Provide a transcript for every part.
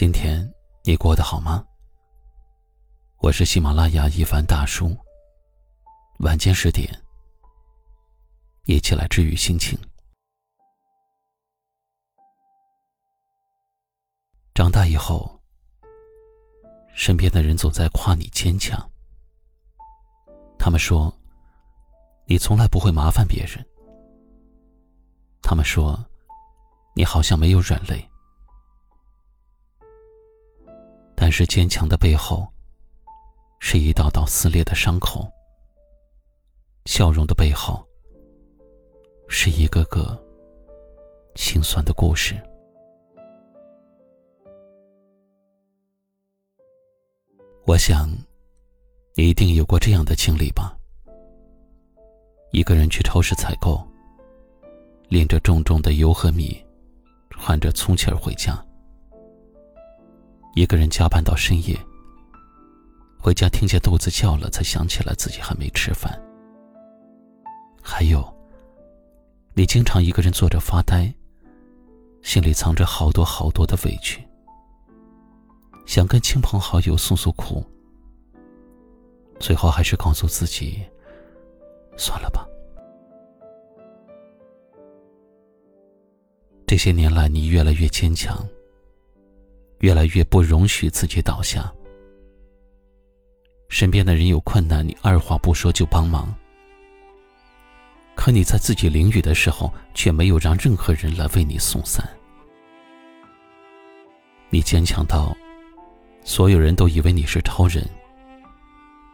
今天你过得好吗？我是喜马拉雅一凡大叔。晚间十点，一起来治愈心情。长大以后，身边的人总在夸你坚强。他们说，你从来不会麻烦别人。他们说，你好像没有软肋。但是坚强的背后，是一道道撕裂的伤口；笑容的背后，是一个个心酸的故事。我想，你一定有过这样的经历吧？一个人去超市采购，拎着重重的油和米，喘着粗气儿回家。一个人加班到深夜，回家听见肚子叫了，才想起来自己还没吃饭。还有，你经常一个人坐着发呆，心里藏着好多好多的委屈，想跟亲朋好友诉诉苦，最后还是告诉自己，算了吧。这些年来，你越来越坚强。越来越不容许自己倒下。身边的人有困难，你二话不说就帮忙。可你在自己淋雨的时候，却没有让任何人来为你送伞。你坚强到，所有人都以为你是超人。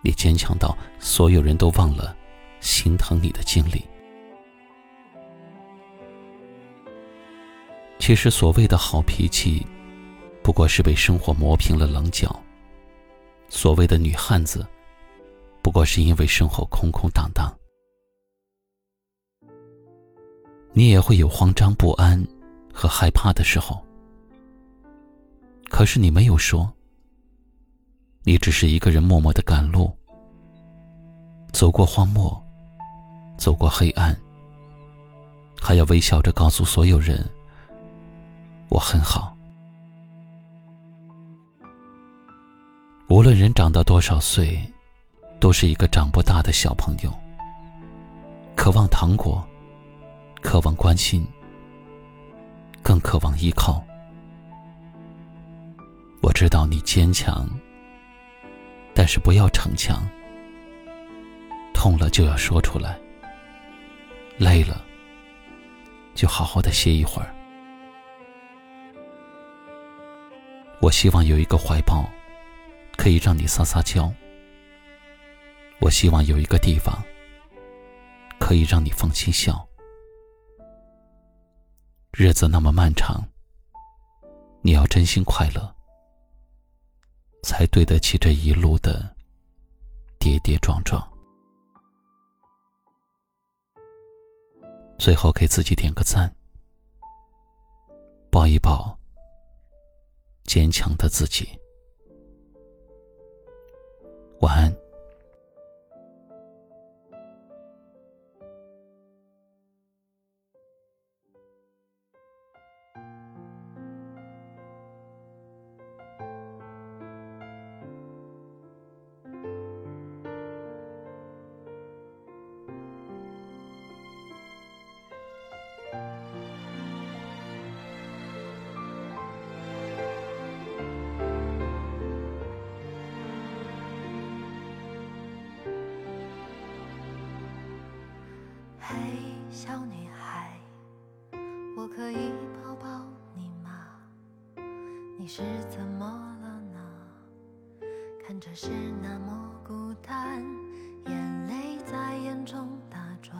你坚强到，所有人都忘了心疼你的经历。其实所谓的好脾气。不过是被生活磨平了棱角。所谓的女汉子，不过是因为身后空空荡荡。你也会有慌张不安和害怕的时候，可是你没有说。你只是一个人默默的赶路，走过荒漠，走过黑暗，还要微笑着告诉所有人：“我很好。”无论人长到多少岁，都是一个长不大的小朋友。渴望糖果，渴望关心，更渴望依靠。我知道你坚强，但是不要逞强。痛了就要说出来，累了就好好的歇一会儿。我希望有一个怀抱。可以让你撒撒娇。我希望有一个地方可以让你放心笑。日子那么漫长，你要真心快乐，才对得起这一路的跌跌撞撞。最后给自己点个赞，抱一抱坚强的自己。你是怎么了呢？看着是那么孤单，眼泪在眼中打转。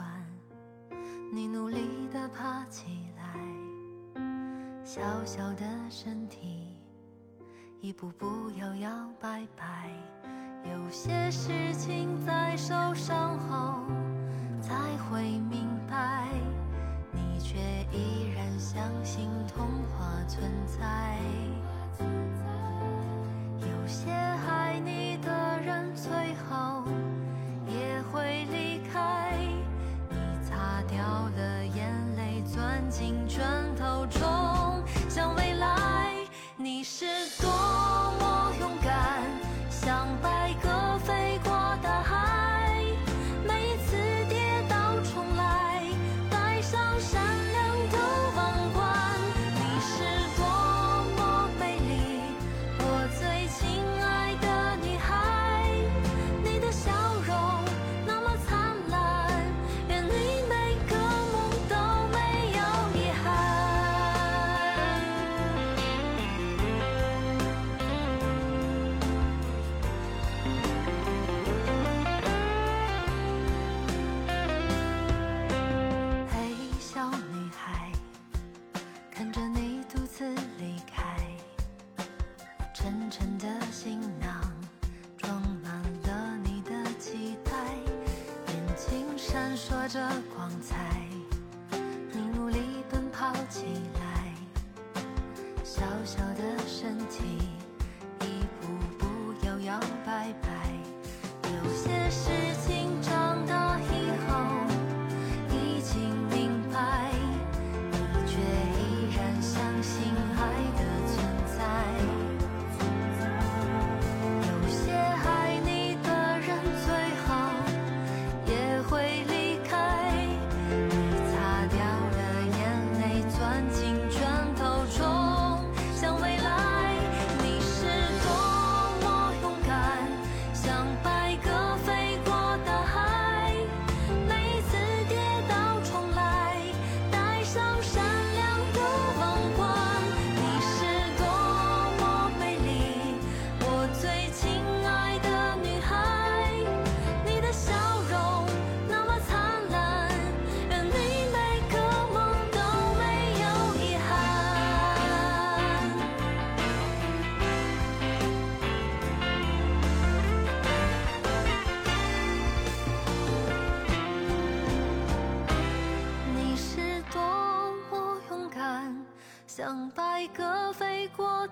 你努力的爬起来，小小的身体一步步摇摇摆摆。有些事情在受伤后。才会明白，你却依然相信痛说着光彩你努力奔跑起来小小的身体一步步摇摇摆摆。当白鸽飞过